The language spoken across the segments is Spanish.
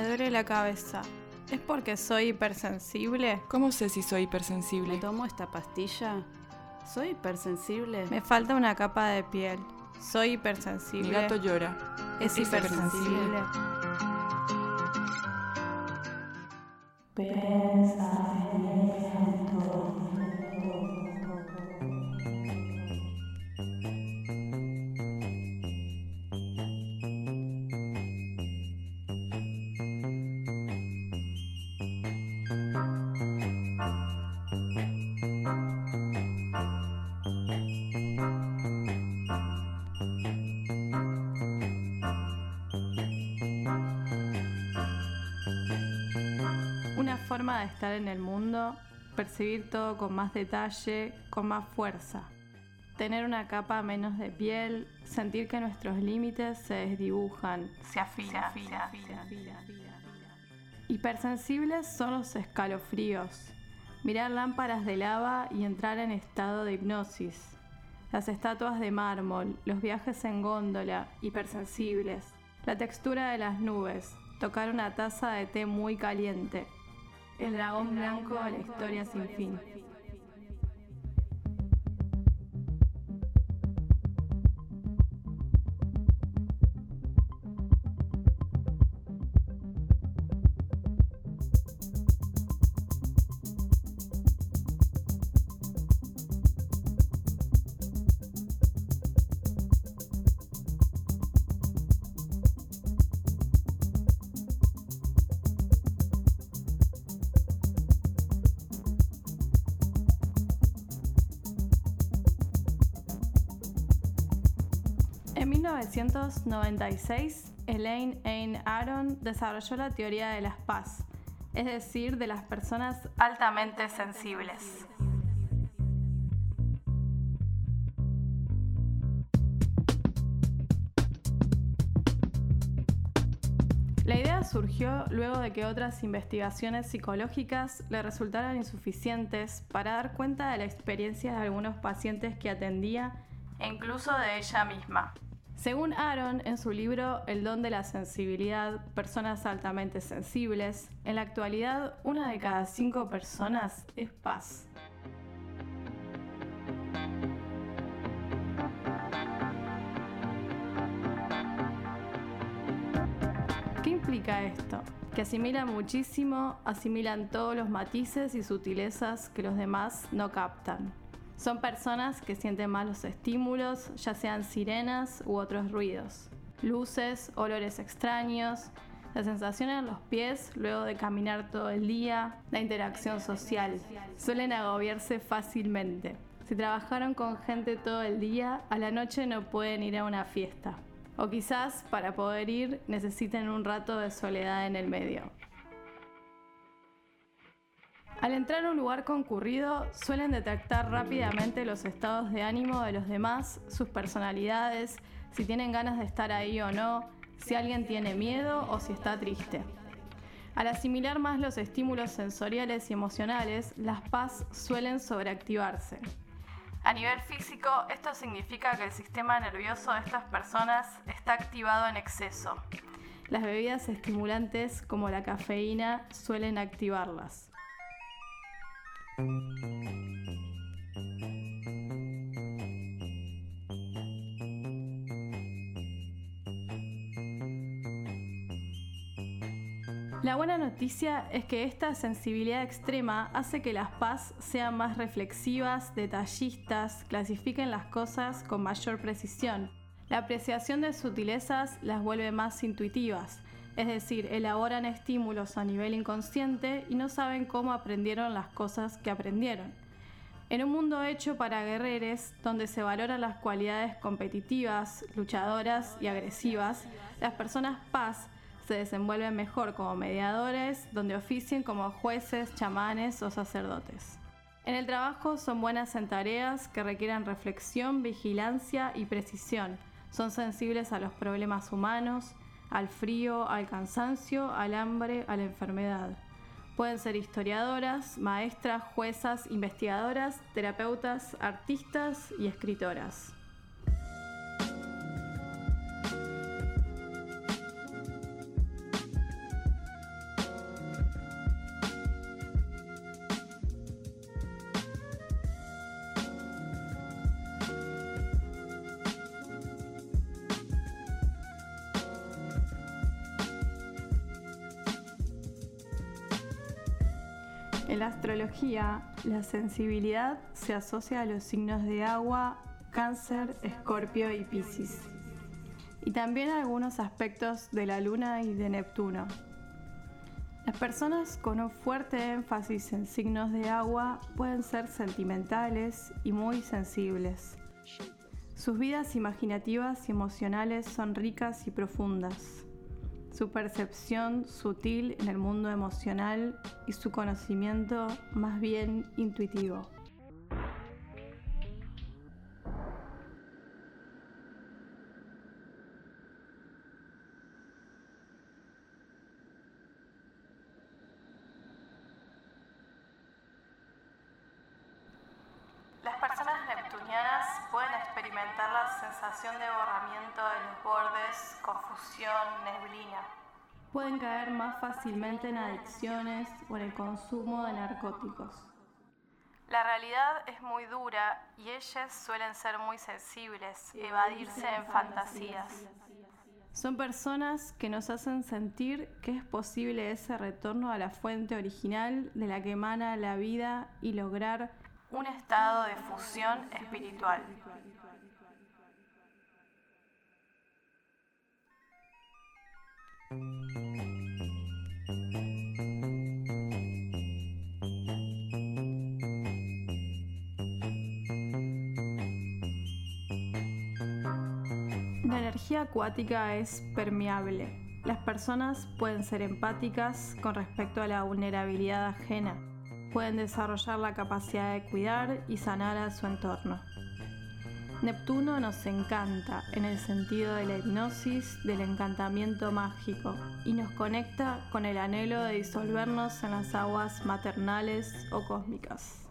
me duele la cabeza. ¿Es porque soy hipersensible? ¿Cómo sé si soy ¿Me hipersensible? tomo esta pastilla? ¿Soy hipersensible? Me falta una capa de piel. Soy Mi hipersensible. gato llora. es es hipersensible. Una en el mundo, percibir todo con más detalle, con más fuerza. Tener una capa menos de piel, sentir que nuestros límites se desdibujan, se afinan. Hipersensibles son los escalofríos. Mirar lámparas de lava y entrar en estado de hipnosis. Las estatuas de mármol, los viajes en góndola, hipersensibles. La textura de las nubes, tocar una taza de té muy caliente. El dragón blanco de la historia sin fin. 1996, Elaine Ayn Aron desarrolló la teoría de las paz, es decir, de las personas altamente sensibles. La idea surgió luego de que otras investigaciones psicológicas le resultaran insuficientes para dar cuenta de la experiencia de algunos pacientes que atendía e incluso de ella misma. Según Aaron, en su libro El don de la sensibilidad, personas altamente sensibles, en la actualidad una de cada cinco personas es paz. ¿Qué implica esto? Que asimilan muchísimo, asimilan todos los matices y sutilezas que los demás no captan. Son personas que sienten más los estímulos, ya sean sirenas u otros ruidos, luces, olores extraños, la sensación en los pies luego de caminar todo el día, la interacción social. Suelen agobiarse fácilmente. Si trabajaron con gente todo el día, a la noche no pueden ir a una fiesta. O quizás para poder ir necesiten un rato de soledad en el medio. Al entrar a un lugar concurrido, suelen detectar rápidamente los estados de ánimo de los demás, sus personalidades, si tienen ganas de estar ahí o no, si alguien tiene miedo o si está triste. Al asimilar más los estímulos sensoriales y emocionales, las PAS suelen sobreactivarse. A nivel físico, esto significa que el sistema nervioso de estas personas está activado en exceso. Las bebidas estimulantes como la cafeína suelen activarlas. La buena noticia es que esta sensibilidad extrema hace que las PAS sean más reflexivas, detallistas, clasifiquen las cosas con mayor precisión. La apreciación de sutilezas las vuelve más intuitivas, es decir, elaboran estímulos a nivel inconsciente y no saben cómo aprendieron las cosas que aprendieron. En un mundo hecho para guerreres, donde se valoran las cualidades competitivas, luchadoras y agresivas, las personas paz se desenvuelven mejor como mediadores, donde oficien como jueces, chamanes o sacerdotes. En el trabajo son buenas en tareas que requieren reflexión, vigilancia y precisión. Son sensibles a los problemas humanos, al frío, al cansancio, al hambre, a la enfermedad. Pueden ser historiadoras, maestras, juezas, investigadoras, terapeutas, artistas y escritoras. La sensibilidad se asocia a los signos de agua, cáncer, escorpio y piscis. Y también a algunos aspectos de la luna y de Neptuno. Las personas con un fuerte énfasis en signos de agua pueden ser sentimentales y muy sensibles. Sus vidas imaginativas y emocionales son ricas y profundas su percepción sutil en el mundo emocional y su conocimiento más bien intuitivo. Las personas neptunianas pueden experimentar la sensación de borramiento de los bordes, confusión, neblina. Pueden caer más fácilmente en adicciones o en el consumo de narcóticos. La realidad es muy dura y ellas suelen ser muy sensibles, evadirse en fantasías. Son personas que nos hacen sentir que es posible ese retorno a la fuente original de la que emana la vida y lograr un estado de fusión espiritual. La energía acuática es permeable. Las personas pueden ser empáticas con respecto a la vulnerabilidad ajena pueden desarrollar la capacidad de cuidar y sanar a su entorno. Neptuno nos encanta en el sentido de la hipnosis, del encantamiento mágico, y nos conecta con el anhelo de disolvernos en las aguas maternales o cósmicas.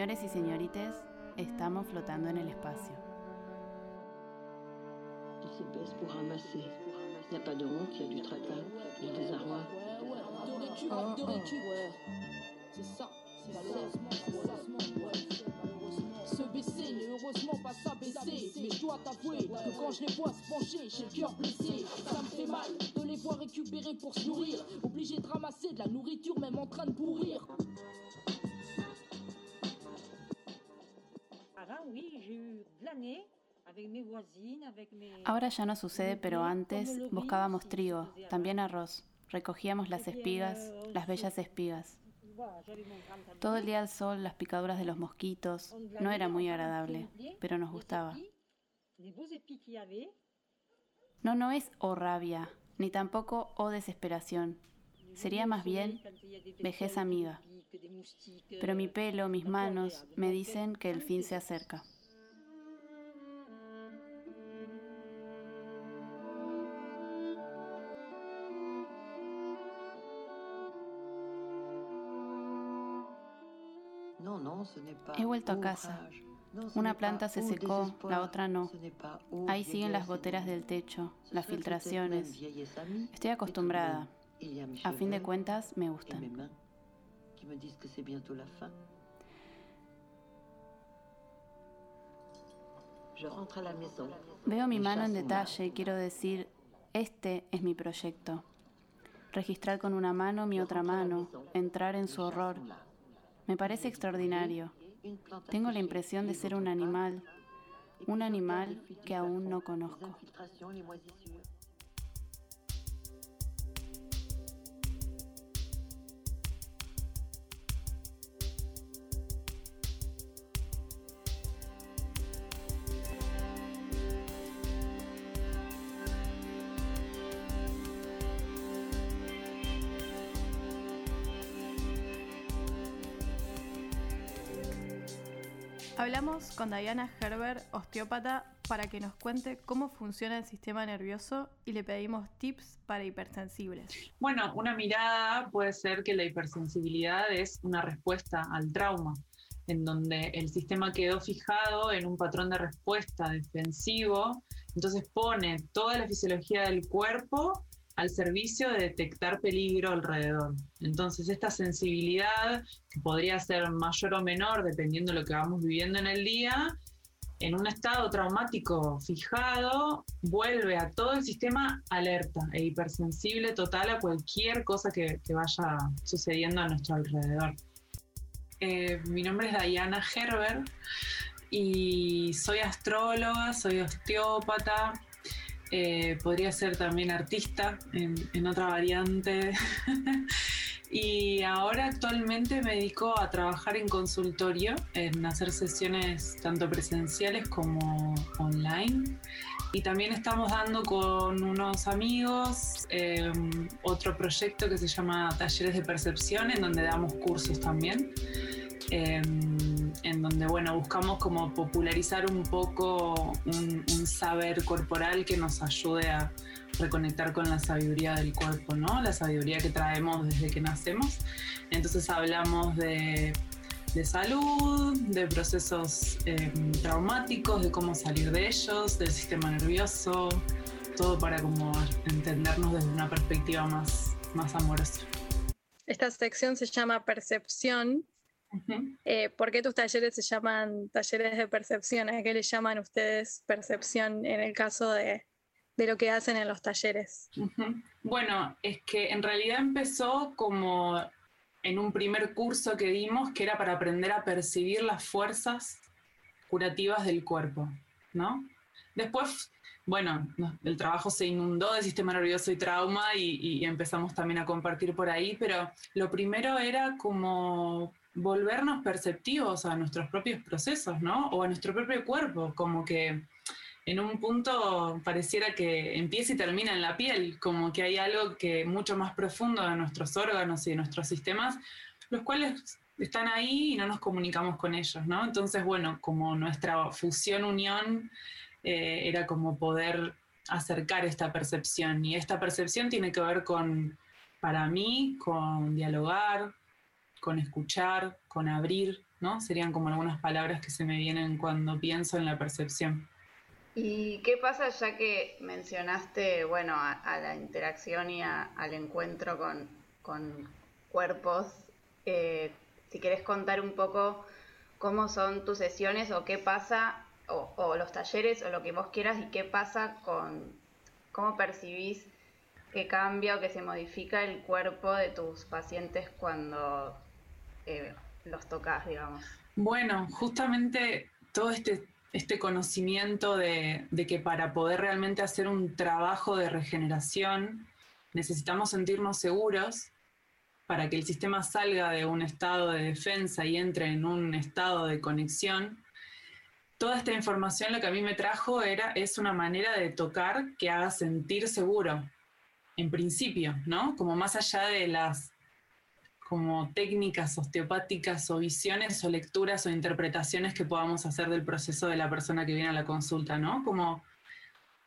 Señores y señorites, estamos flotando en el espacio. s'épaisse pour ramasser. Il n'y a pas de honte, il y a du tracas, du désarroi. De récup, de récup. C'est ça, c'est ouais. Se baisser n'est heureusement pas s'abaisser. Mais je dois t'avouer que quand je les vois se pencher, j'ai le cœur blessé. Ça me fait mal de les voir récupérer pour se nourrir. Obligé de ramasser de la nourriture, même en train de pourrir. Ahora ya no sucede, pero antes buscábamos trigo, también arroz. Recogíamos las espigas, las bellas espigas. Todo el día al sol, las picaduras de los mosquitos. No era muy agradable, pero nos gustaba. No, no es o rabia, ni tampoco o desesperación. Sería más bien vejez amiga. Pero mi pelo, mis manos, me dicen que el fin se acerca. He vuelto a casa. Una planta se secó, la otra no. Ahí siguen las goteras del techo, las filtraciones. Estoy acostumbrada. A fin de cuentas, me gustan. Veo mi mano en detalle y quiero decir, este es mi proyecto. Registrar con una mano mi otra mano, entrar en su horror, me parece extraordinario. Tengo la impresión de ser un animal, un animal que aún no conozco. Hablamos con Diana Gerber, osteópata, para que nos cuente cómo funciona el sistema nervioso y le pedimos tips para hipersensibles. Bueno, una mirada puede ser que la hipersensibilidad es una respuesta al trauma, en donde el sistema quedó fijado en un patrón de respuesta defensivo, entonces pone toda la fisiología del cuerpo al servicio de detectar peligro alrededor. Entonces, esta sensibilidad, que podría ser mayor o menor dependiendo de lo que vamos viviendo en el día, en un estado traumático fijado, vuelve a todo el sistema alerta e hipersensible total a cualquier cosa que, vaya sucediendo a nuestro alrededor. Eh, mi nombre es Diana Gerber y soy astróloga, soy osteópata, eh, podría ser también artista en, otra variante. y ahora actualmente me dedico a trabajar en consultorio, en hacer sesiones tanto presenciales como online. Y también estamos dando con unos amigos eh, otro proyecto que se llama Talleres de Percepción, en donde damos cursos también. Eh, donde bueno, buscamos como popularizar un poco un, saber corporal que nos ayude a reconectar con la sabiduría del cuerpo, ¿no? La sabiduría que traemos desde que nacemos. Entonces hablamos de, salud, de procesos em, traumáticos, de cómo salir de ellos, del sistema nervioso, todo para como entendernos desde una perspectiva más, más amorosa. Esta sección se llama percepción eh, ¿Por qué tus talleres se llaman talleres de percepción? ¿A qué le llaman ustedes percepción en el caso de, lo que hacen en los talleres? Bueno, es que en realidad empezó como en un primer curso que dimos que era para aprender a percibir las fuerzas curativas del cuerpo, ¿no? Después, bueno, el trabajo se inundó de sistema nervioso y trauma y empezamos también a compartir por ahí, pero lo primero era como volvernos perceptivos a nuestros propios procesos, ¿no? O a nuestro propio cuerpo, como que en un punto pareciera que empieza y termina en la piel, como que hay algo que mucho más profundo de nuestros órganos y de nuestros sistemas, los cuales están ahí y no nos comunicamos con ellos, ¿no? Entonces, bueno, como nuestra fusión unión eh, era como poder acercar esta percepción y esta percepción tiene que ver con, para mí, con dialogar, con escuchar, con abrir, ¿no? Serían como algunas palabras que se me vienen cuando pienso en la percepción. ¿Y qué pasa ya que mencionaste, bueno, a, la interacción y al encuentro con, cuerpos? Eh, si querés contar un poco cómo son tus sesiones o qué pasa, o, o, los talleres o lo que vos quieras y qué pasa con cómo percibís que cambia o que se modifica el cuerpo de tus pacientes cuando eh, los tocas, digamos? Bueno, justamente todo este, este conocimiento de, que para poder realmente hacer un trabajo de regeneración necesitamos sentirnos seguros para que el sistema salga de un estado de defensa y entre en un estado de conexión. Toda esta información lo que a mí me trajo era, es una manera de tocar que haga sentir seguro, en principio, ¿no? Como más allá de las como técnicas osteopáticas o visiones o lecturas o interpretaciones que podamos hacer del proceso de la persona que viene a la consulta, ¿no? Como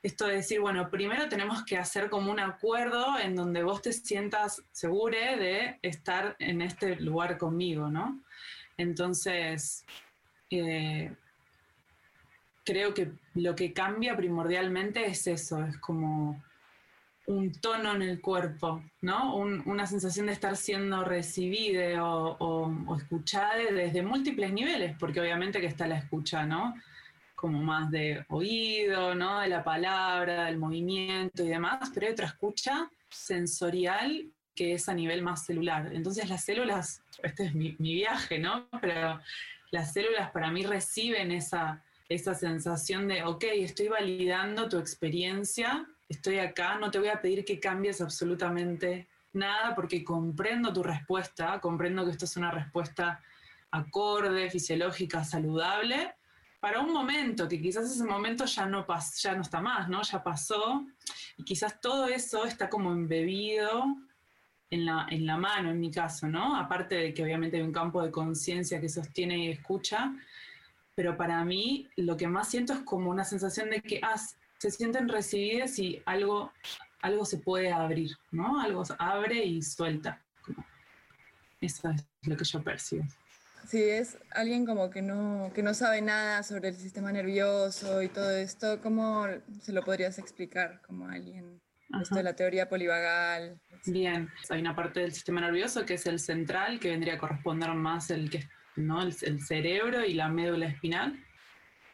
esto de decir, bueno, primero tenemos que hacer como un acuerdo en donde vos te sientas seguro de estar en este lugar conmigo, ¿no? Entonces, eh, creo que lo que cambia primordialmente es eso, es como un tono en el cuerpo, ¿no? una sensación de estar siendo recibida o, escuchada desde múltiples niveles, porque obviamente que está la escucha, ¿no? Como más de oído, ¿no? De la palabra, del movimiento y demás, pero hay otra escucha sensorial que es a nivel más celular. Entonces las células, este es mi, viaje, ¿no? Pero las células para mí reciben esa, esa sensación de, ok, estoy validando tu experiencia estoy acá, no te voy a pedir que cambies absolutamente nada porque comprendo tu respuesta, comprendo que esto es una respuesta acorde, fisiológica, saludable, para un momento, que quizás ese momento ya no, ya no está más, ¿no? Ya pasó, y quizás todo eso está como embebido en la, en la mano, en mi caso, ¿no? Aparte de que obviamente hay un campo de conciencia que sostiene y escucha, pero para mí lo que más siento es como una sensación de que ah, se sienten recibidas y algo, algo se puede abrir, ¿no? Algo abre y suelta. Eso es lo que yo percibo. Sí, es alguien como que no, que no sabe nada sobre el sistema nervioso y todo esto. ¿Cómo se lo podrías explicar como alguien? Esto de la teoría polivagal. Bien, hay una parte del sistema nervioso que es el central, que vendría a corresponder más el que ¿no? El, el, cerebro y la médula espinal,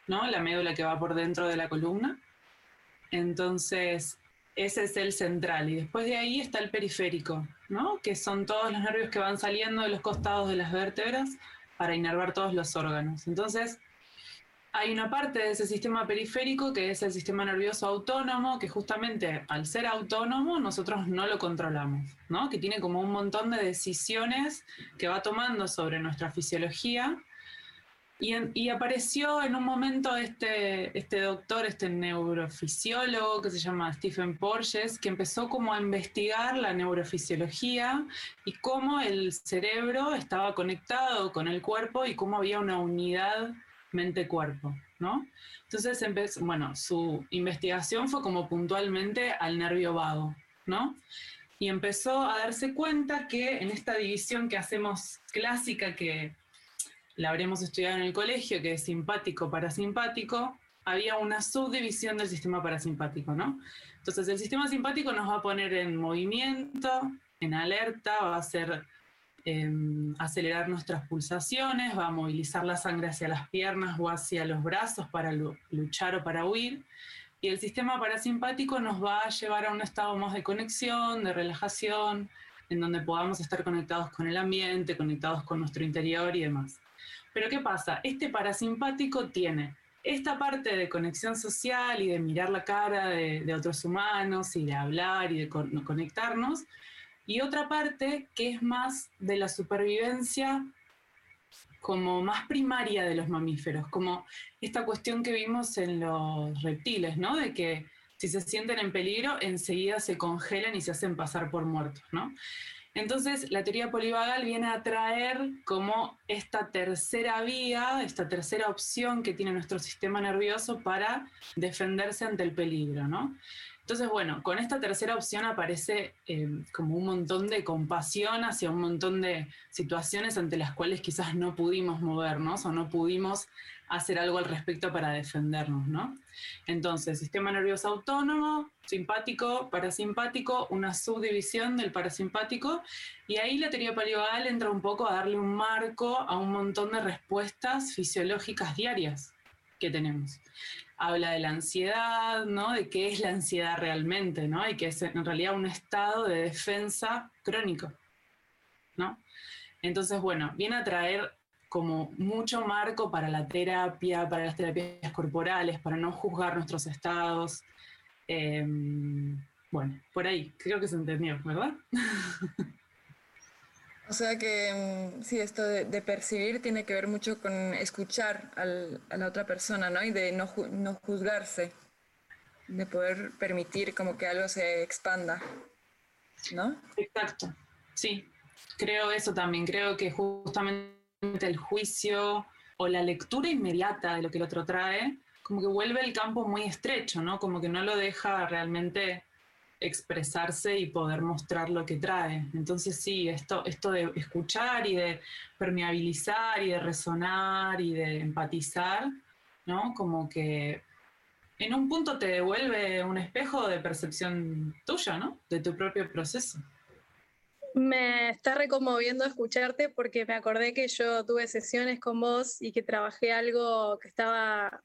¿no? La médula que va por dentro de la columna. Entonces, ese es el central. Y después de ahí está el periférico, ¿no? Que son todos los nervios que van saliendo de los costados de las vértebras para inervar todos los órganos. Entonces, hay una parte de ese sistema periférico que es el sistema nervioso autónomo, que justamente al ser autónomo nosotros no lo controlamos, ¿no? que tiene como un montón de decisiones que va tomando sobre nuestra fisiología. Y, apareció en un momento este, este doctor, este neurofisiólogo que se llama Stephen Porges, que empezó como a investigar la neurofisiología y cómo el cerebro estaba conectado con el cuerpo y cómo había una unidad mente-cuerpo, ¿no? Entonces, empezó, bueno, su investigación fue como puntualmente al nervio vago, ¿no? Y empezó a darse cuenta que en esta división que hacemos clásica, que la habremos estudiado en el colegio, que es simpático-parasimpático, había una subdivisión del sistema parasimpático, ¿no? Entonces, el sistema simpático nos va a poner en movimiento, en alerta, va a ser Em, acelerar nuestras pulsaciones, va a movilizar la sangre hacia las piernas o hacia los brazos para luchar o para huir. Y el sistema parasimpático nos va a llevar a un estado más de conexión, de relajación, en donde podamos estar conectados con el ambiente, conectados con nuestro interior y demás. Pero ¿qué pasa? Este parasimpático tiene esta parte de conexión social y de mirar la cara de, otros humanos y de hablar y de conectarnos, y otra parte que es más de la supervivencia como más primaria de los mamíferos, como esta cuestión que vimos en los reptiles, ¿no? De que si se sienten en peligro, enseguida se congelan y se hacen pasar por muertos, ¿no? Entonces, la teoría polivagal viene a traer como esta tercera vía, esta tercera opción que tiene nuestro sistema nervioso para defenderse ante el peligro, ¿no? Entonces, bueno, con esta tercera opción aparece eh, como un montón de compasión hacia un montón de situaciones ante las cuales quizás no pudimos movernos o no pudimos hacer algo al respecto para defendernos, ¿no? Entonces, sistema nervioso autónomo, simpático, parasimpático, una subdivisión del parasimpático, y ahí la teoría polivagal entra un poco a darle un marco a un montón de respuestas fisiológicas diarias que tenemos habla de la ansiedad, ¿no? De qué es la ansiedad realmente, ¿no? Y que es en realidad un estado de defensa crónico, ¿no? Entonces, bueno, viene a traer como mucho marco para la terapia, para las terapias corporales, para no juzgar nuestros estados. Em, bueno, por ahí, creo que se entendió, ¿verdad? O sea que mm, sí, esto de, percibir tiene que ver mucho con escuchar a la otra persona, ¿no? Y de no, no juzgarse, de poder permitir como que algo se expanda, ¿no? Exacto, sí. Creo eso también, creo que justamente el juicio o la lectura inmediata de lo que el otro trae, como que vuelve el campo muy estrecho, ¿no? Como que no lo deja realmente expresarse y poder mostrar lo que trae. Entonces sí, esto, esto de escuchar y de permeabilizar y de resonar y de empatizar, ¿no? Como que en un punto te devuelve un espejo de percepción tuya, ¿no? De tu propio proceso. Me está reconmoviendo escucharte porque me acordé que yo tuve sesiones con vos y que trabajé algo que estaba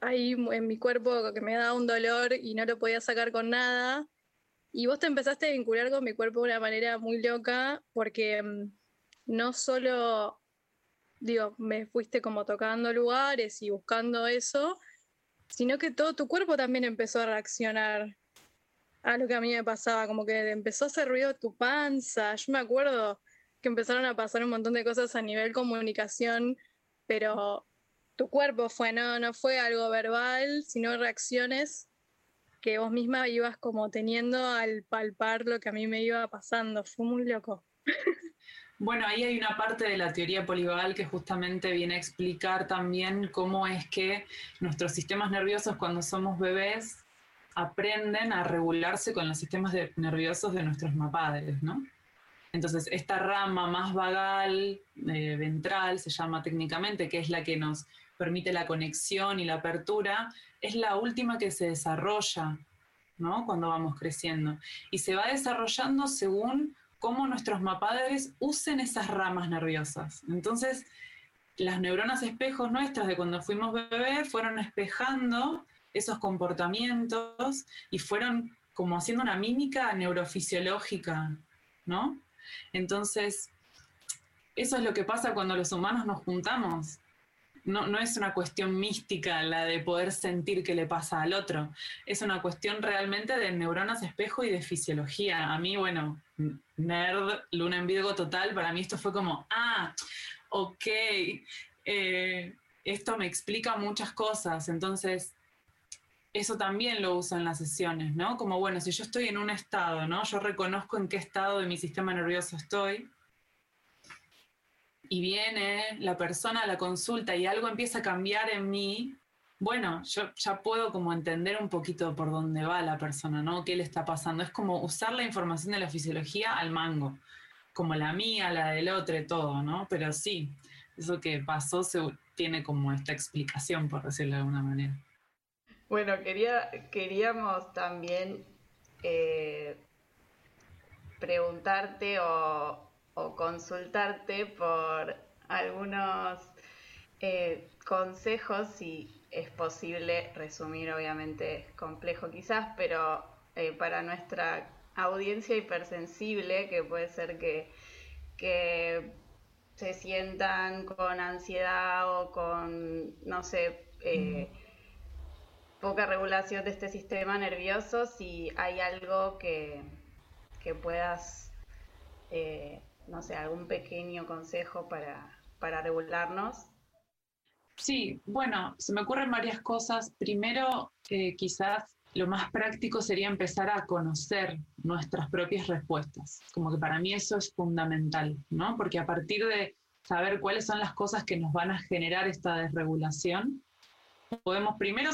ahí en mi cuerpo que me daba un dolor y no lo podía sacar con nada. Y vos te empezaste a vincular con mi cuerpo de una manera muy loca porque mm, no solo, digo, me fuiste como tocando lugares y buscando eso, sino que todo tu cuerpo también empezó a reaccionar a lo que a mí me pasaba, como que empezó a hacer ruido tu panza. Yo me acuerdo que empezaron a pasar un montón de cosas a nivel comunicación, pero tu cuerpo fue, no, no fue algo verbal, sino reacciones que vos misma ibas como teniendo al palpar lo que a mí me iba pasando. Fue muy loco. Bueno, ahí hay una parte de la teoría polivagal que justamente viene a explicar también cómo es que nuestros sistemas nerviosos cuando somos bebés aprenden a regularse con los sistemas nerviosos de nuestros mapadres, ¿no? Entonces, esta rama más vagal, eh, ventral, se llama técnicamente, que es la que nos permite la conexión y la apertura, es la última que se desarrolla, ¿no? Cuando vamos creciendo. Y se va desarrollando según cómo nuestros mapadres usen esas ramas nerviosas. Entonces, las neuronas espejos nuestras de cuando fuimos bebés fueron espejando esos comportamientos y fueron como haciendo una mímica neurofisiológica, ¿no? Entonces, eso es lo que pasa cuando los humanos nos juntamos. No, no, es una cuestión mística la de poder sentir qué le pasa al otro. Es una cuestión realmente de neuronas espejo y de fisiología. A mí, bueno, nerd, luna en Virgo total, para mí esto fue como, ah, ok, eh, esto me explica muchas cosas. Entonces, eso también lo uso en las sesiones, ¿no? Como, bueno, si yo estoy en un estado, ¿no? Yo reconozco en qué estado de mi sistema nervioso estoy. Y viene la persona a la consulta y algo empieza a cambiar en mí, bueno, yo ya puedo como entender un poquito por dónde va la persona, ¿no? ¿Qué le está pasando? Es como usar la información de la fisiología al mango, como la mía, la del otro, todo, ¿no? Pero sí, eso que pasó se, tiene como esta explicación, por decirlo de alguna manera. Bueno, quería, queríamos también eh, preguntarte o, consultarte por algunos eh, consejos, si es posible resumir, obviamente es complejo quizás, pero eh, para nuestra audiencia hipersensible, que puede ser que, que se sientan con ansiedad o con, no sé, poca regulación de este sistema nervioso, si hay algo que, puedas, eh, no sé, algún pequeño consejo para, para regularnos. Sí, bueno, se me ocurren varias cosas. Primero, eh, quizás lo más práctico sería empezar a conocer nuestras propias respuestas. Como que para mí eso es fundamental, ¿no? Porque a partir de saber cuáles son las cosas que nos van a generar esta desregulación, podemos primero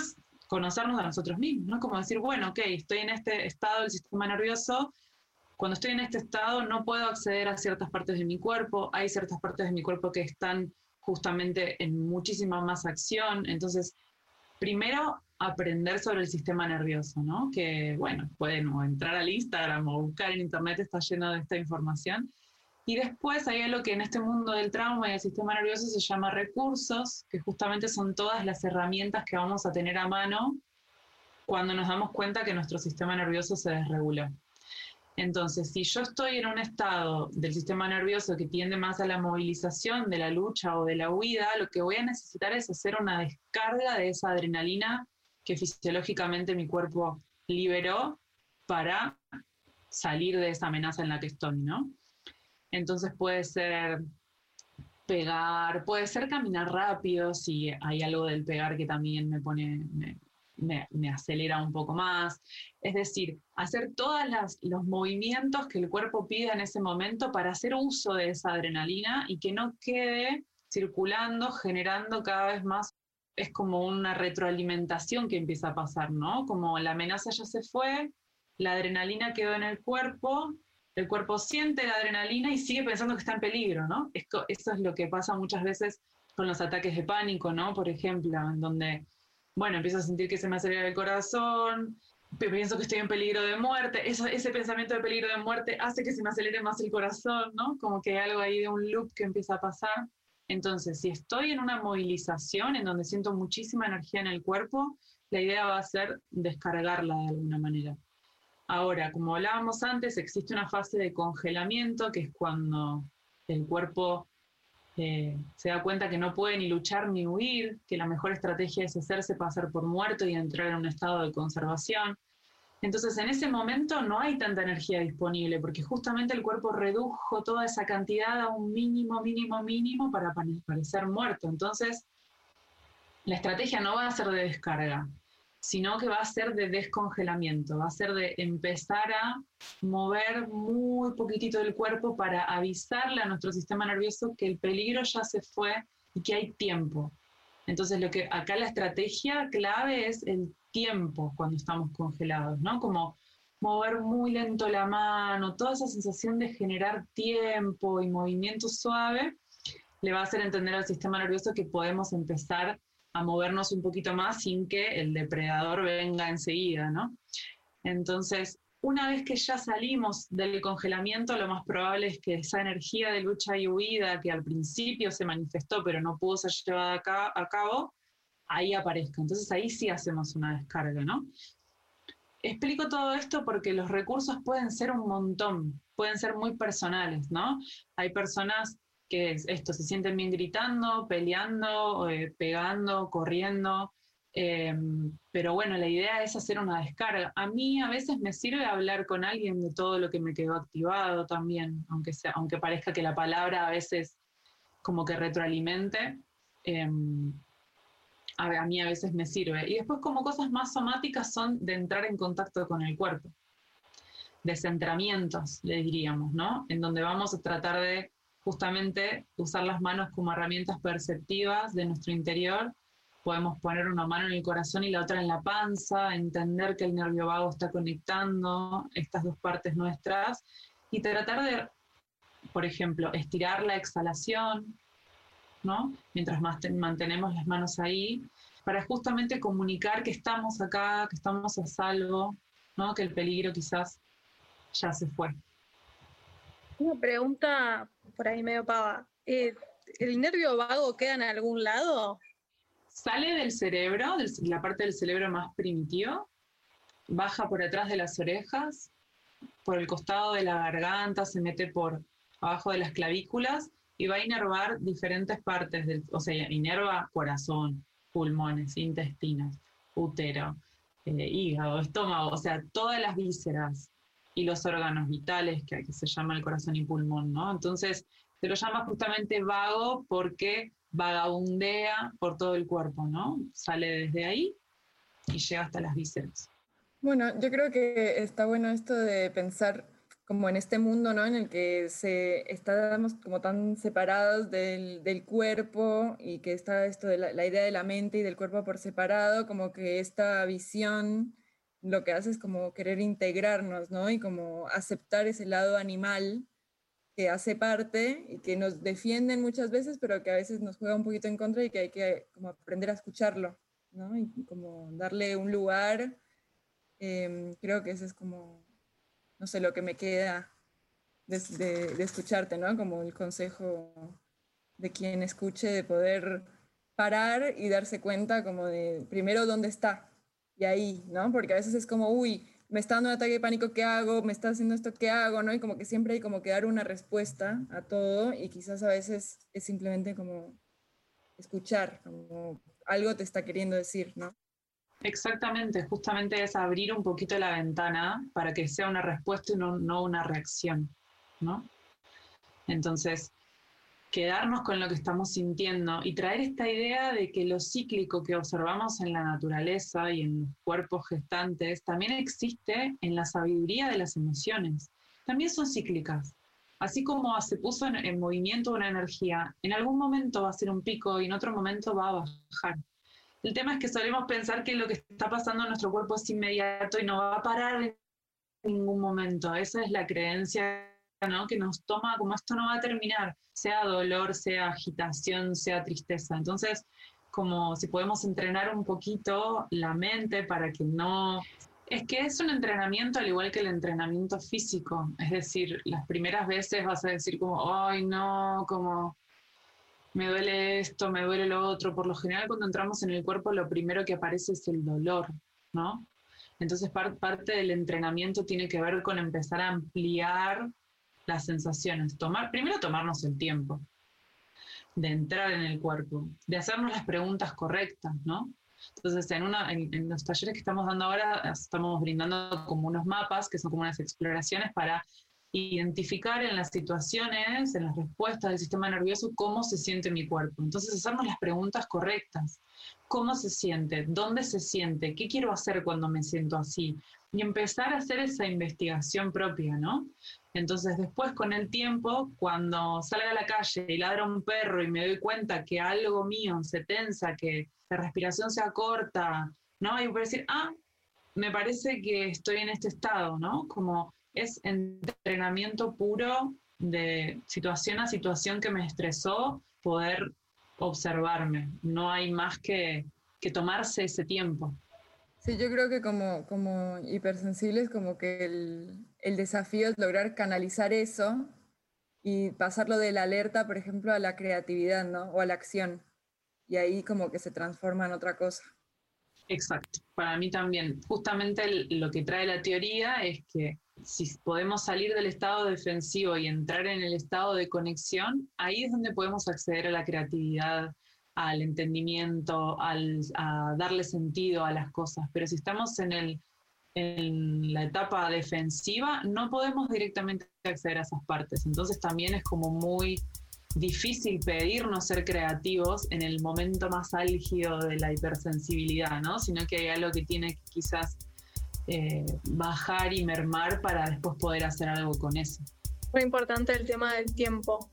conocernos a nosotros mismos, ¿no? Como decir, bueno, ok, estoy en este estado del sistema nervioso, cuando estoy en este estado no puedo acceder a ciertas partes de mi cuerpo, hay ciertas partes de mi cuerpo que están justamente en muchísima más acción, entonces, primero aprender sobre el sistema nervioso, ¿no? Que, bueno, pueden entrar al Instagram o buscar en internet, está lleno de esta información, y después hay algo que en este mundo del trauma y del sistema nervioso se llama recursos, que justamente son todas las herramientas que vamos a tener a mano cuando nos damos cuenta que nuestro sistema nervioso se desreguló. Entonces, si yo estoy en un estado del sistema nervioso que tiende más a la movilización, de la lucha o de la huida, lo que voy a necesitar es hacer una descarga de esa adrenalina que fisiológicamente mi cuerpo liberó para salir de esa amenaza en la que estoy, ¿no? Entonces puede ser pegar, puede ser caminar rápido, si hay algo del pegar que también me pone, acelera un poco más. Es decir, hacer todos los movimientos que el cuerpo pida en ese momento para hacer uso de esa adrenalina y que no quede circulando, generando cada vez más. Es como una retroalimentación que empieza a pasar, ¿no? Como la amenaza ya se fue, la adrenalina quedó en el cuerpo el cuerpo siente la adrenalina y sigue pensando que está en peligro, ¿no? Esto, eso es lo que pasa muchas veces con los ataques de pánico, ¿no? Por ejemplo, en donde, bueno, empiezo a sentir que se me acelera el corazón, pienso que estoy en peligro de muerte, ese pensamiento de peligro de muerte hace que se me acelere más el corazón, ¿no? Como que hay algo ahí de un loop que empieza a pasar. Entonces, si estoy en una movilización en donde siento muchísima energía en el cuerpo, la idea va a ser descargarla de alguna manera. Ahora, como hablábamos antes, existe una fase de congelamiento, que es cuando el cuerpo eh, se da cuenta que no puede ni luchar ni huir, que la mejor estrategia es hacerse pasar por muerto y entrar en un estado de conservación. Entonces, en ese momento no hay tanta energía disponible, porque justamente el cuerpo redujo toda esa cantidad a un mínimo, mínimo, mínimo para parecer muerto. Entonces, la estrategia no va a ser de descarga, sino que va a ser de descongelamiento, va a ser de empezar a mover muy poquitito el cuerpo para avisarle a nuestro sistema nervioso que el peligro ya se fue y que hay tiempo. Entonces, lo que acá la estrategia clave es el tiempo cuando estamos congelados, ¿no? Como mover muy lento la mano, toda esa sensación de generar tiempo y movimiento suave, le va a hacer entender al sistema nervioso que podemos empezar a movernos un poquito más sin que el depredador venga enseguida, ¿no? Entonces, una vez que ya salimos del congelamiento, lo más probable es que esa energía de lucha y huida que al principio se manifestó pero no pudo ser llevada a cabo, ahí aparezca. Entonces ahí sí hacemos una descarga, ¿no? Explico todo esto porque los recursos pueden ser un montón, pueden ser muy personales, ¿no? Hay personas que esto se sienten bien gritando, peleando, eh, pegando, corriendo, em, pero bueno, la idea es hacer una descarga. A mí a veces me sirve hablar con alguien de todo lo que me quedó activado también, aunque, sea, aunque parezca que la palabra a veces como que retroalimente. Em, a, mí a veces me sirve. Y después como cosas más somáticas son de entrar en contacto con el cuerpo. Descentramientos, le diríamos, ¿no? En donde vamos a tratar de justamente usar las manos como herramientas perceptivas de nuestro interior. Podemos poner una mano en el corazón y la otra en la panza, entender que el nervio vago está conectando estas dos partes nuestras y tratar de, por ejemplo, estirar la exhalación, Mientras más mantenemos las manos ahí, para justamente comunicar que estamos acá, que estamos a salvo, ¿no? Que el peligro quizás ya se fue. Una pregunta por ahí medio pava. Eh, ¿El nervio vago queda en algún lado? Sale del cerebro, de la parte del cerebro más primitivo, baja por atrás de las orejas, por el costado de la garganta, se mete por abajo de las clavículas y va a inervar diferentes partes, del, o sea, inerva corazón, pulmones, intestinos, útero, eh, hígado, estómago, o sea, todas las vísceras y los órganos vitales que, que se llama el corazón y pulmón, ¿no? Entonces, se lo llama justamente vago porque vagabundea por todo el cuerpo, ¿no? Sale desde ahí y llega hasta las vísceras. Bueno, yo creo que está bueno esto de pensar como en este mundo, ¿no? En el que se estamos como tan separados del, del cuerpo y que está esto de la, idea de la mente y del cuerpo por separado, como que esta visión lo que hace es como querer integrarnos, ¿no? Y como aceptar ese lado animal que hace parte y que nos defienden muchas veces, pero que a veces nos juega un poquito en contra y que hay que como aprender a escucharlo, ¿no? Y como darle un lugar. Em, creo que eso es como no sé, lo que me queda de, escucharte, ¿no? Como el consejo de quien escuche, de poder parar y darse cuenta como de, primero, dónde está. Y ahí, ¿no? Porque a veces es como, uy, me está dando un ataque de pánico, ¿qué hago? Me está haciendo esto, ¿qué hago? ¿No? Y como que siempre hay como que dar una respuesta a todo y quizás a veces es simplemente como escuchar, como algo te está queriendo decir, ¿no? Exactamente, justamente es abrir un poquito la ventana para que sea una respuesta y no, una reacción, ¿no? Entonces, quedarnos con lo que estamos sintiendo y traer esta idea de que lo cíclico que observamos en la naturaleza y en los cuerpos gestantes también existe en la sabiduría de las emociones. También son cíclicas. Así como se puso en, en movimiento una energía, en algún momento va a ser un pico y en otro momento va a bajar. El tema es que solemos pensar que lo que está pasando en nuestro cuerpo es inmediato y no va a parar en ningún momento. Esa es la creencia ¿no? que nos toma como esto no va a terminar, sea dolor, sea agitación, sea tristeza. Entonces, como si podemos entrenar un poquito la mente para que no... Es que es un entrenamiento al igual que el entrenamiento físico. Es decir, las primeras veces vas a decir como, ay no, como me duele esto, me duele lo otro. Por lo general, cuando entramos en el cuerpo, lo primero que aparece es el dolor, ¿no? Entonces, parte del entrenamiento tiene que ver con empezar a ampliar las sensaciones. Tomar, primero, tomarnos el tiempo de entrar en el cuerpo, de hacernos las preguntas correctas, ¿no? Entonces, en, una, en, los talleres que estamos dando ahora, estamos brindando como unos mapas, que son como unas exploraciones para identificar en las situaciones, en las respuestas del sistema nervioso, cómo se siente mi cuerpo. Entonces, hacernos las preguntas correctas. ¿Cómo se siente? ¿Dónde se siente? ¿Qué quiero hacer cuando me siento así? Y empezar a hacer esa investigación propia, ¿no? Entonces, después, con el tiempo, cuando salga a la calle y ladra un perro y me doy cuenta que algo mío se tensa, que la respiración se acorta, ¿no? Y voy a decir, ah, me parece que estoy en este estado, ¿no? Como es entrenamiento puro de situación a situación que me estresó, poder observarme. No hay más que, que tomarse ese tiempo. Sí, yo creo que como, como hipersensibles, como que el, el desafío es lograr canalizar eso y pasarlo de la alerta, por ejemplo, a la creatividad, ¿no? O a la acción. Y ahí como que se transforma en otra cosa. Exacto, para mí también. Justamente lo que trae la teoría es que si podemos salir del estado defensivo y entrar en el estado de conexión, ahí es donde podemos acceder a la creatividad, al entendimiento, al, a darle sentido a las cosas. Pero si estamos en, el, en la etapa defensiva, no podemos directamente acceder a esas partes. Entonces también es como muy difícil pedirnos ser creativos en el momento más álgido de la hipersensibilidad, ¿no? Sino que hay algo que tiene que quizás eh, bajar y mermar para después poder hacer algo con eso. Muy importante el tema del tiempo.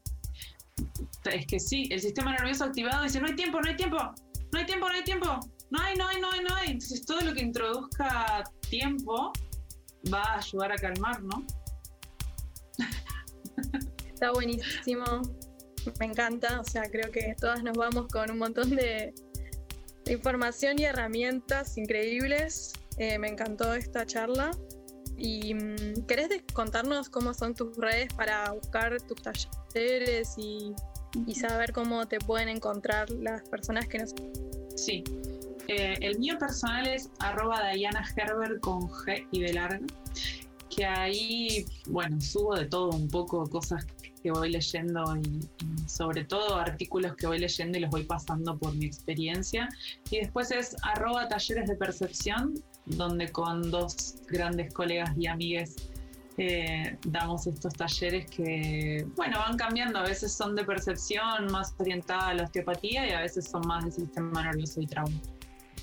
Es que sí, el sistema nervioso activado dice, no hay tiempo, no hay tiempo, no hay tiempo, no hay tiempo, no hay, no hay, no hay, no hay. Entonces todo lo que introduzca tiempo va a ayudar a calmar, ¿no? Está buenísimo me encanta, o sea, creo que todas nos vamos con un montón de, información y herramientas increíbles. Eh, me encantó esta charla. ¿Y mm, querés contarnos cómo son tus redes para buscar tus talleres y, saber cómo te pueden encontrar las personas que nos... Sí, eh, el mío personal es arroba Diana Herbert con G y de que ahí, bueno, subo de todo un poco, cosas que voy leyendo y, sobre todo artículos que voy leyendo y los voy pasando por mi experiencia. Y después es arroba talleres de percepción, donde con dos grandes colegas y amigues eh, damos estos talleres que, bueno, van cambiando. A veces son de percepción más orientada a la osteopatía y a veces son más de sistema nervioso y trauma.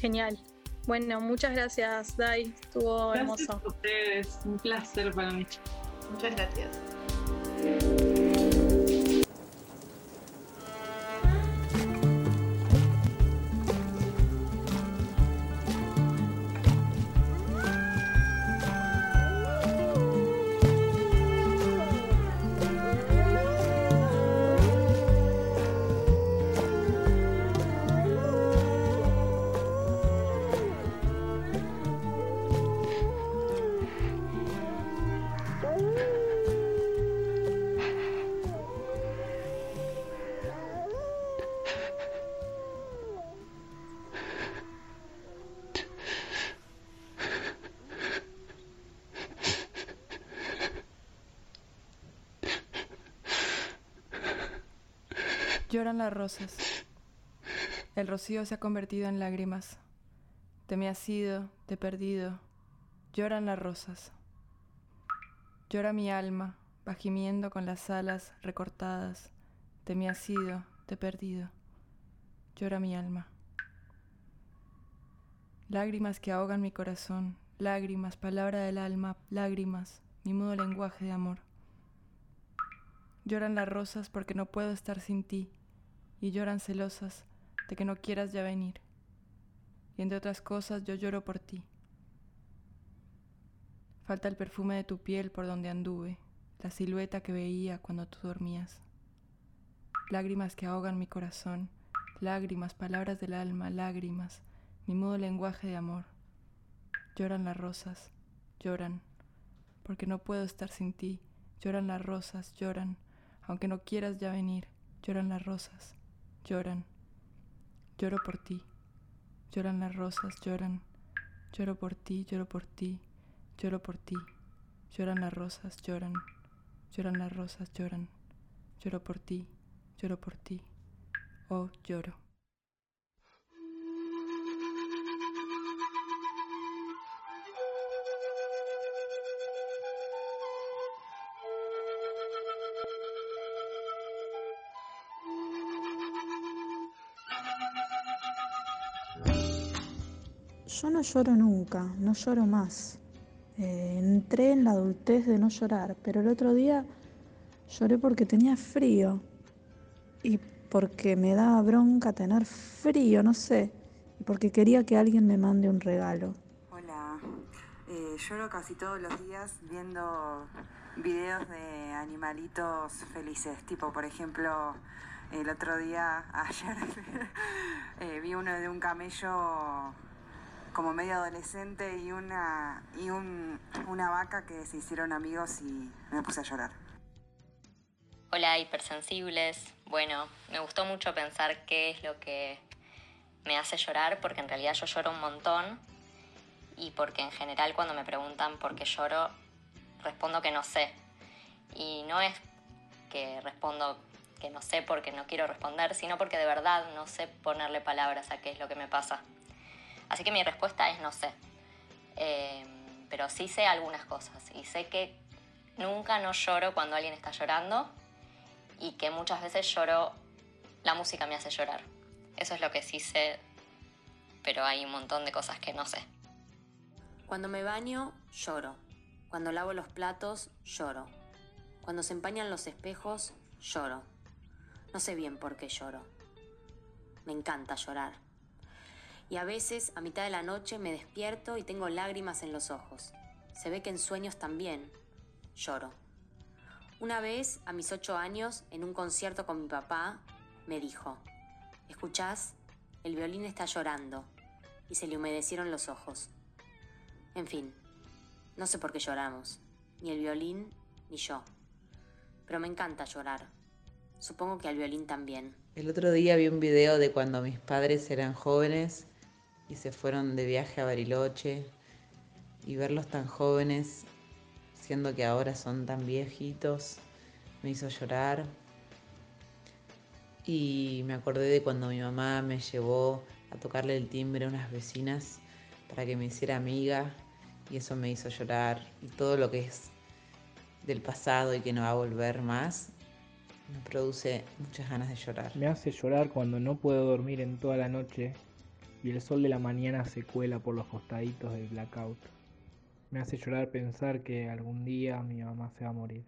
Genial. Bueno, muchas gracias, Dai. Estuvo hermoso. A ustedes. Un placer para mí. Muchas gracias. Las rosas. El rocío se ha convertido en lágrimas. Te me has ido, te he perdido. Lloran las rosas. Llora mi alma, gimiendo con las alas recortadas. Te me has ido, te he perdido. Llora mi alma. Lágrimas que ahogan mi corazón, lágrimas, palabra del alma, lágrimas, mi mudo lenguaje de amor. Lloran las rosas porque no puedo estar sin ti, y lloran celosas de que no quieras ya venir. Y entre otras cosas yo lloro por ti. Falta el perfume de tu piel por donde anduve, la silueta que veía cuando tú dormías. Lágrimas que ahogan mi corazón, lágrimas, palabras del alma, lágrimas, mi mudo lenguaje de amor. Lloran las rosas, lloran, porque no puedo estar sin ti. Lloran las rosas, lloran, aunque no quieras ya venir, lloran las rosas lloran. Lloro por ti. Lloran las rosas, lloran. Lloro por ti, lloro por ti, lloro por ti. Lloran las rosas, lloran. Lloran las rosas, lloran. Lloro por ti, lloro por ti. Oh, lloro. No lloro nunca, no lloro más. Eh, entré en la adultez de no llorar, pero el otro día lloré porque tenía frío y porque me daba bronca tener frío, no sé, y porque quería que alguien me mande un regalo. Hola, eh, lloro casi todos los días viendo videos de animalitos felices, tipo por ejemplo el otro día, ayer, eh, vi uno de un camello como medio adolescente y una y una vaca que se hicieron amigos y me puse a llorar. Hola hipersensibles. Bueno, me gustó mucho pensar qué es lo que me hace llorar porque en realidad yo lloro un montón y porque en general cuando me preguntan por qué lloro respondo que no sé. Y no es que respondo que no sé porque no quiero responder, sino porque de verdad no sé ponerle palabras a qué es lo que me pasa. Así que mi respuesta es no sé. Eh, pero sí sé algunas cosas y sé que nunca no lloro cuando alguien está llorando y que muchas veces lloro, la música me hace llorar. Eso es lo que sí sé, pero hay un montón de cosas que no sé. Cuando me baño, lloro. Cuando lavo los platos, lloro. Cuando se empañan los espejos, lloro. No sé bien por qué lloro. Me encanta llorar y a veces a mitad de la noche me despierto y tengo lágrimas en los ojos. Se ve que en sueños también lloro. Una vez, a mis ocho años, en un concierto con mi papá, me dijo, ¿escuchás? El violín está llorando. Y se le humedecieron los ojos. En fin, no sé por qué lloramos, ni el violín ni yo. Pero me encanta llorar. Supongo que al violín también. El otro día vi un video de cuando mis padres eran jóvenes y se fueron de viaje a Bariloche y verlos tan jóvenes, siendo que ahora son tan viejitos, me hizo llorar. Y me acordé de cuando mi mamá me llevó a tocarle el timbre a unas vecinas para que me hiciera amiga y eso me hizo llorar. Y todo lo que es del pasado y que no va a volver más, me produce muchas ganas de llorar. Me hace llorar cuando no puedo dormir en toda la noche y el sol de la mañana se cuela por los costaditos del blackout. Me hace llorar pensar que algún día mi mamá se va a morir.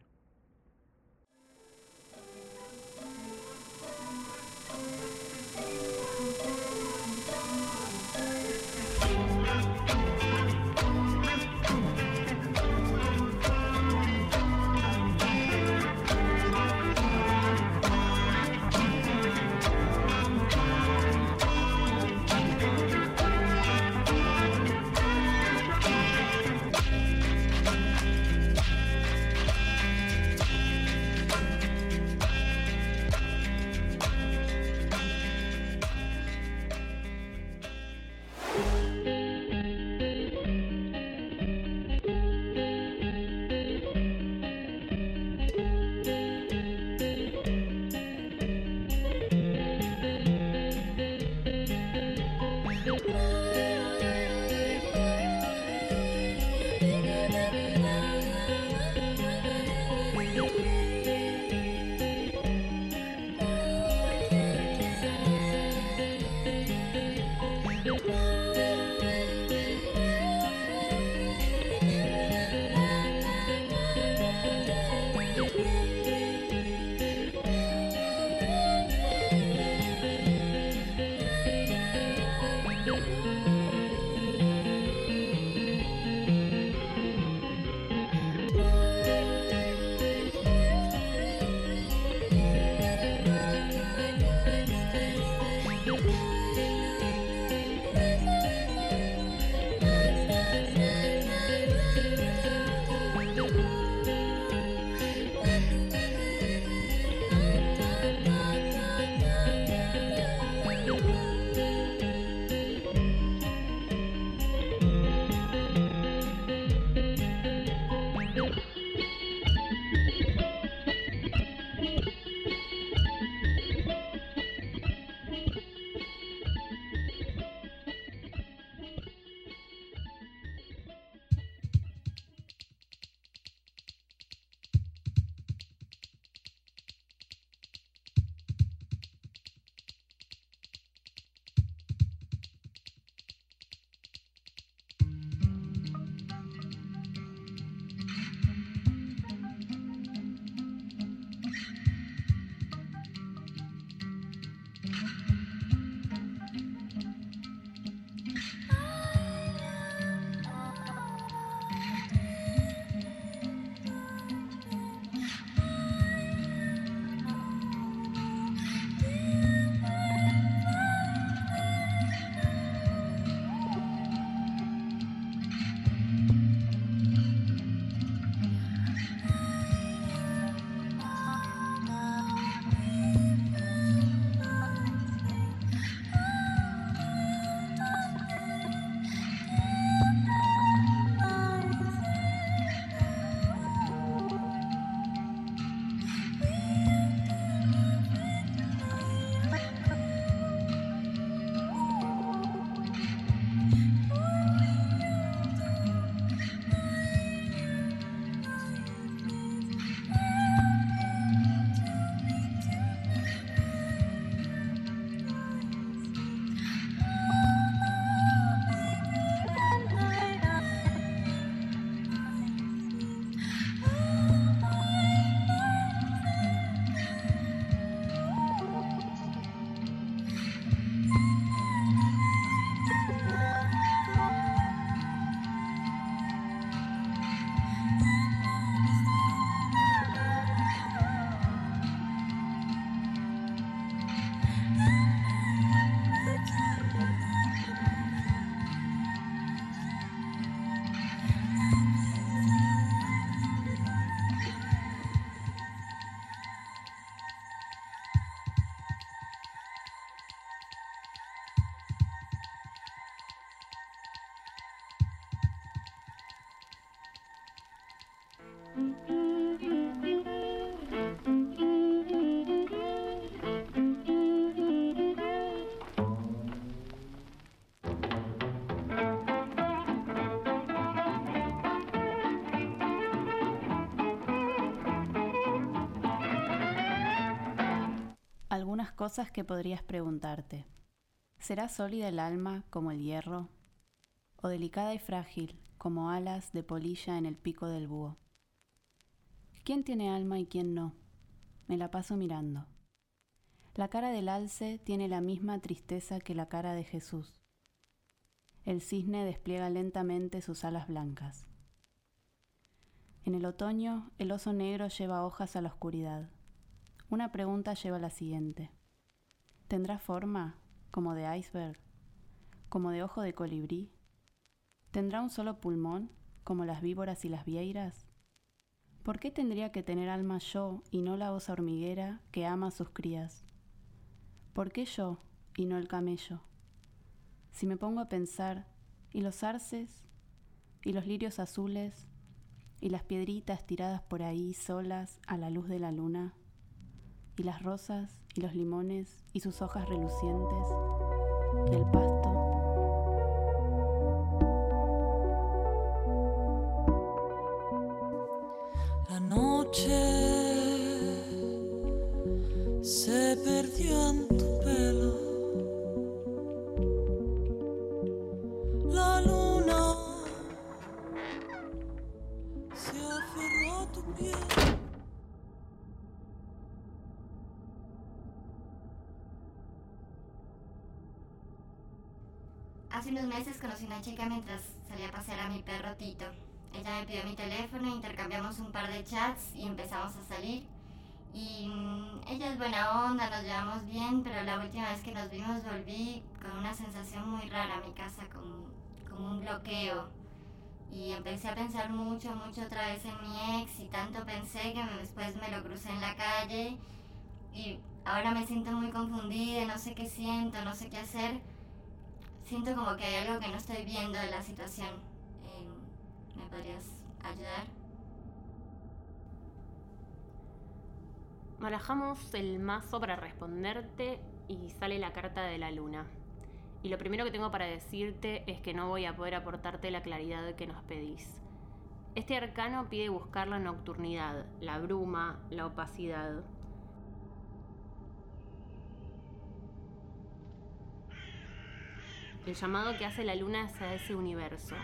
Cosas que podrías preguntarte. ¿Será sólida el alma como el hierro? ¿O delicada y frágil como alas de polilla en el pico del búho? ¿Quién tiene alma y quién no? Me la paso mirando. La cara del alce tiene la misma tristeza que la cara de Jesús. El cisne despliega lentamente sus alas blancas. En el otoño, el oso negro lleva hojas a la oscuridad. Una pregunta lleva a la siguiente. ¿Tendrá forma como de iceberg? ¿Como de ojo de colibrí? ¿Tendrá un solo pulmón como las víboras y las vieiras? ¿Por qué tendría que tener alma yo y no la osa hormiguera que ama a sus crías? ¿Por qué yo y no el camello? Si me pongo a pensar, ¿y los arces? ¿Y los lirios azules? ¿Y las piedritas tiradas por ahí solas a la luz de la luna? ¿Y las rosas? ¿Y los limones? ¿Y sus hojas relucientes? ¿Y el pasto? Chica mientras salía a pasear a mi perro Tito. Ella me pidió mi teléfono, intercambiamos un par de chats y empezamos a salir. Y mm, ella es buena onda, nos llevamos bien, pero la última vez que nos vimos volví con una sensación muy rara a mi casa, como, como un bloqueo. Y empecé a pensar mucho, mucho otra vez en mi ex y tanto pensé que después me lo crucé en la calle y ahora me siento muy confundida, no sé qué siento, no sé qué hacer. Siento como que hay algo que no estoy viendo de la situación. Eh, ¿Me podrías ayudar? Barajamos el mazo para responderte y sale la carta de la luna. Y lo primero que tengo para decirte es que no voy a poder aportarte la claridad que nos pedís. Este arcano pide buscar la nocturnidad, la bruma, la opacidad. El llamado que hace la luna es a ese universo,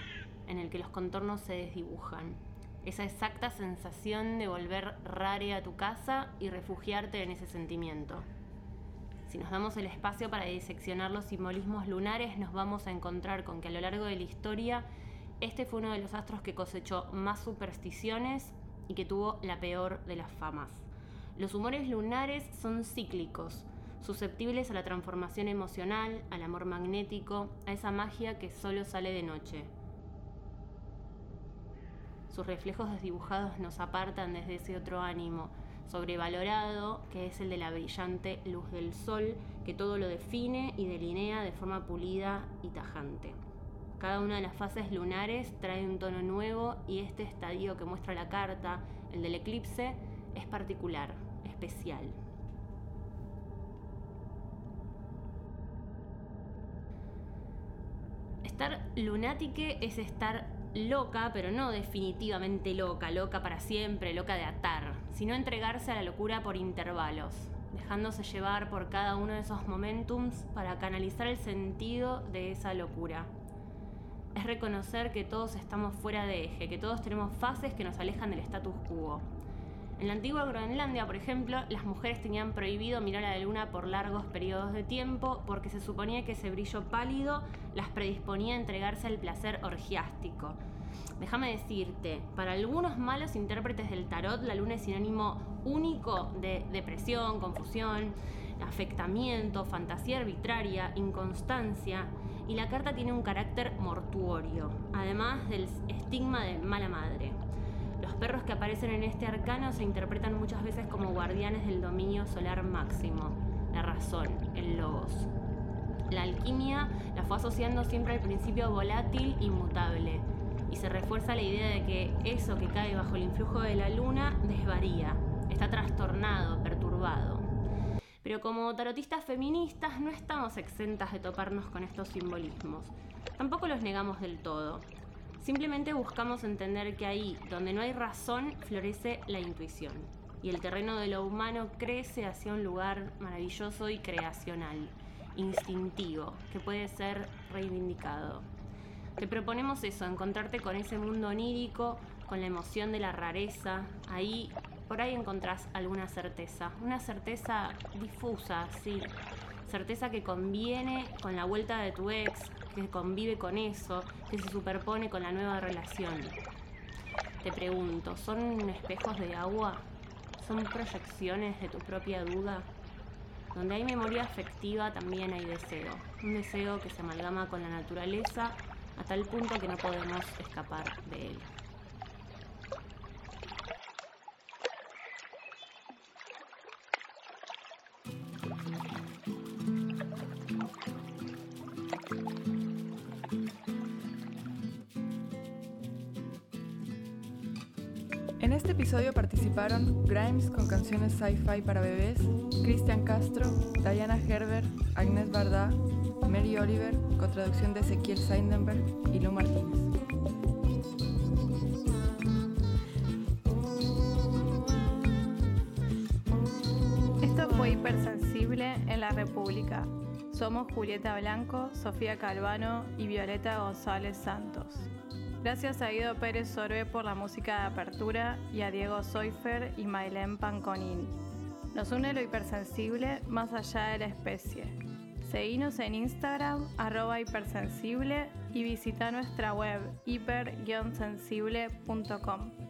en el que los contornos se desdibujan. Esa exacta sensación de volver rare a tu casa y refugiarte en ese sentimiento. Si nos damos el espacio para diseccionar los simbolismos lunares, nos vamos a encontrar con que a lo largo de la historia, este fue uno de los astros que cosechó más supersticiones y que tuvo la peor de las famas. Los humores lunares son cíclicos, susceptibles a la transformación emocional, al amor magnético, a esa magia que solo sale de noche. Sus reflejos desdibujados nos apartan desde ese otro ánimo, sobrevalorado, que es el de la brillante luz del sol, que todo lo define y delinea de forma pulida y tajante. Cada una de las fases lunares trae un tono nuevo y este estadio que muestra la carta, el del eclipse, es particular, especial. Estar lunátique es estar loca, pero no definitivamente loca, loca para siempre, loca de atar, sino entregarse a la locura por intervalos, dejándose llevar por cada uno de esos momentums para canalizar el sentido de esa locura. Es reconocer que todos estamos fuera de eje, que todos tenemos fases que nos alejan del status quo. En la antigua Groenlandia, por ejemplo, las mujeres tenían prohibido mirar a la luna por largos periodos de tiempo porque se suponía que ese brillo pálido las predisponía a entregarse al placer orgiástico. Déjame decirte, para algunos malos intérpretes del tarot, la luna es sinónimo único de depresión, confusión, afectamiento, fantasía arbitraria, inconstancia, y la carta tiene un carácter mortuorio, además del estigma de mala madre. Perros que aparecen en este arcano se interpretan muchas veces como guardianes del dominio solar máximo, la razón, el logos. La alquimia la fue asociando siempre al principio volátil, inmutable, y se refuerza la idea de que eso que cae bajo el influjo de la luna desvaría, está trastornado, perturbado. Pero como tarotistas feministas no estamos exentas de toparnos con estos simbolismos. Tampoco los negamos del todo. Simplemente buscamos entender que ahí, donde no hay razón, florece la intuición. y el terreno de lo humano crece hacia un lugar maravilloso y creacional, instintivo, que puede ser reivindicado. Te proponemos eso, encontrarte con ese mundo onírico, con la emoción de la rareza. Ahí, por ahí encontrás alguna certeza, una certeza difusa, sí, certeza que conviene con la vuelta de tu ex, que convive con eso, que se superpone con la nueva relación. Te pregunto, ¿son espejos de agua? ¿Son proyecciones de tu propia duda? Donde hay memoria afectiva también hay deseo, un deseo que se amalgama con la naturaleza a tal punto que no podemos escapar de él. Participaron Grimes con canciones sci-fi para bebés, Cristian Castro, Diana Herbert, Agnes Bardá, Mary Oliver, con traducción de Ezequiel Seidenberg y Lu Martínez. Esto fue Hipersensible en la República. Somos Julieta Blanco, Sofía Calvano y Violeta González Santos. Gracias a Guido Pérez Sorbe por la música de apertura y a Diego Soifer y Mailén Panconin. Nos une lo hipersensible más allá de la especie. Seguinos en Instagram, arroba hipersensible y visita nuestra web hiper-sensible.com.